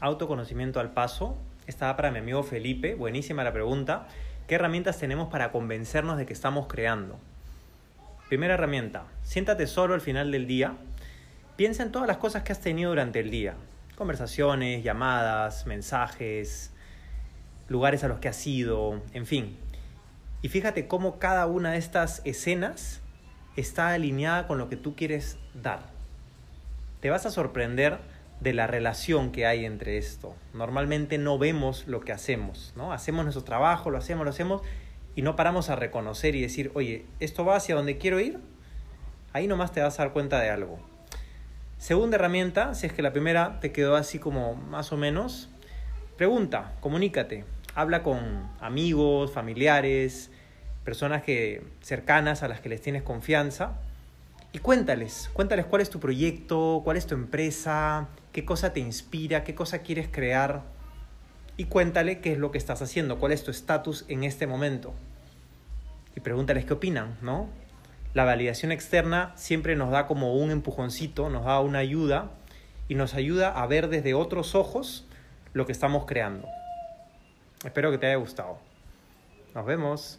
autoconocimiento al paso. Está para mi amigo Felipe, buenísima la pregunta. ¿Qué herramientas tenemos para convencernos de que estamos creando? Primera herramienta, siéntate solo al final del día. Piensa en todas las cosas que has tenido durante el día. Conversaciones, llamadas, mensajes, lugares a los que has ido, en fin. Y fíjate cómo cada una de estas escenas está alineada con lo que tú quieres dar. Te vas a sorprender de la relación que hay entre esto. Normalmente no vemos lo que hacemos, ¿no? Hacemos nuestro trabajo, lo hacemos, lo hacemos y no paramos a reconocer y decir, oye, ¿esto va hacia donde quiero ir? Ahí nomás te vas a dar cuenta de algo. Segunda herramienta, si es que la primera te quedó así como más o menos, pregunta, comunícate, habla con amigos, familiares, personas que, cercanas a las que les tienes confianza y cuéntales, cuéntales cuál es tu proyecto, cuál es tu empresa, qué cosa te inspira, qué cosa quieres crear y cuéntale qué es lo que estás haciendo, cuál es tu estatus en este momento. Y pregúntales qué opinan, ¿no? La validación externa siempre nos da como un empujoncito, nos da una ayuda y nos ayuda a ver desde otros ojos lo que estamos creando. Espero que te haya gustado. Nos vemos.